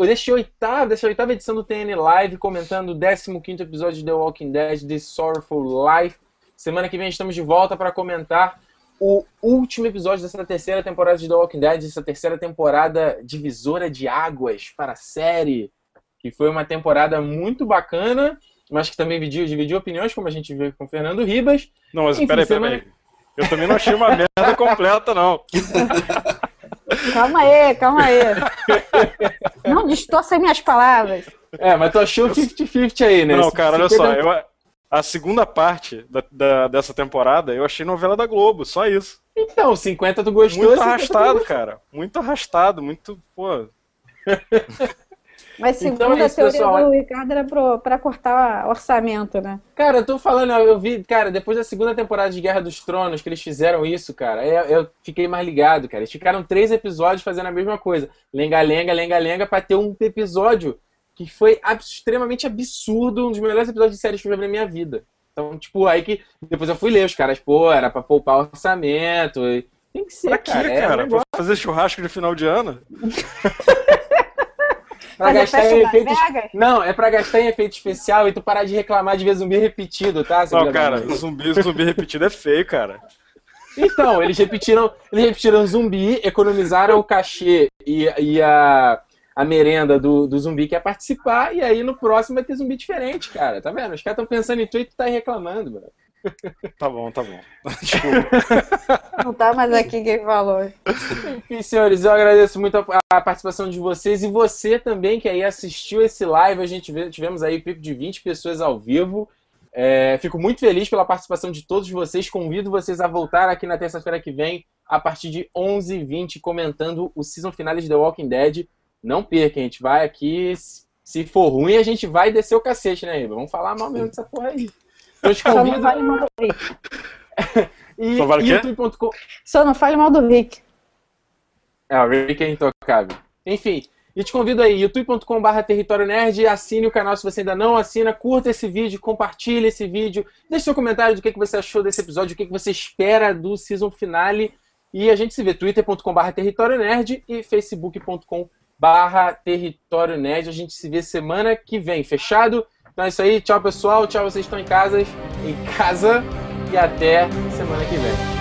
deste oitavo, desta oitava edição do TN Live, comentando o 15 episódio de The Walking Dead, The Sorrowful Life. Semana que vem estamos de volta para comentar o último episódio dessa terceira temporada de The Walking Dead, essa terceira temporada divisora de águas para a série, que foi uma temporada muito bacana, mas que também dividiu, dividiu opiniões, como a gente viu com o Fernando Ribas. Não, mas Enfim, peraí, semana- peraí. Eu também não achei uma merda completa, não. [laughs] Calma aí, calma aí. Não distorça minhas palavras. É, mas tu achou 50-50 aí, né? Não, cara, olha 50 só. eu- a segunda parte da- da- dessa temporada eu achei novela da Globo, só isso. Então, 50 tu gostou. Muito 50 tu arrastado, cara. Muito arrastado, muito. Pô. [laughs] Mas segundo Então é a isso, teoria pessoal. do Ricardo era pro, pra cortar orçamento, né? Cara, eu tô falando, eu vi, cara, depois da segunda temporada de Guerra dos Tronos, que eles fizeram isso, cara, eu, eu fiquei mais ligado, cara. Eles ficaram três episódios fazendo a mesma coisa. Lenga-lenga, lenga-lenga, pra ter um episódio que foi abs- extremamente absurdo, um dos melhores episódios de séries que eu já vi na minha vida. Então, tipo, aí que depois eu fui ler os caras, pô, era pra poupar orçamento. e- Tem que ser, Pra quê, cara? cara? É um Pra fazer churrasco de final de ano? [laughs] pra Fazer gastar em. Vegas? Não, é pra gastar em efeito especial e tu parar de reclamar de ver zumbi repetido, tá? Não, cara, zumbi, zumbi repetido é feio, cara. Então, eles repetiram, eles repetiram zumbi, economizaram o cachê e, e a, a merenda do, do zumbi que ia participar, e aí no próximo vai ter zumbi diferente, cara. Tá vendo? Os caras estão pensando em tu e tu tá aí reclamando, mano. Tá bom, tá bom. [laughs] Desculpa. Não tá mais aqui quem falou. Enfim, senhores, eu agradeço muito a, a participação de vocês e você também que aí assistiu esse live. A gente vê- tivemos aí pico de 20 pessoas ao vivo. É, fico muito feliz pela participação de todos vocês. Convido vocês a voltar aqui na terça-feira que vem, a partir de 11h20, comentando o season finale de The Walking Dead. Não perca, a gente vai aqui. Se for ruim, a gente vai descer o cacete, né, Iba? Vamos falar mal mesmo dessa porra aí. Eu te Só não convido. fale mal do Rick. [laughs] E Só vale youtube.com Só não fale mal do Rick. É, o Rick é intocável. Enfim, e te convido aí, youtube.com.br Território Nerd, assine o canal se você ainda não assina, curta esse vídeo, compartilhe esse vídeo, deixe seu comentário do que que você achou desse episódio, o que que você espera do season finale. E a gente se vê twitter.com.br território nerd e facebook.com.br território nerd. A gente se vê semana que vem, fechado? Então é isso aí, tchau pessoal, tchau vocês estão em casa, em casa e até semana que vem.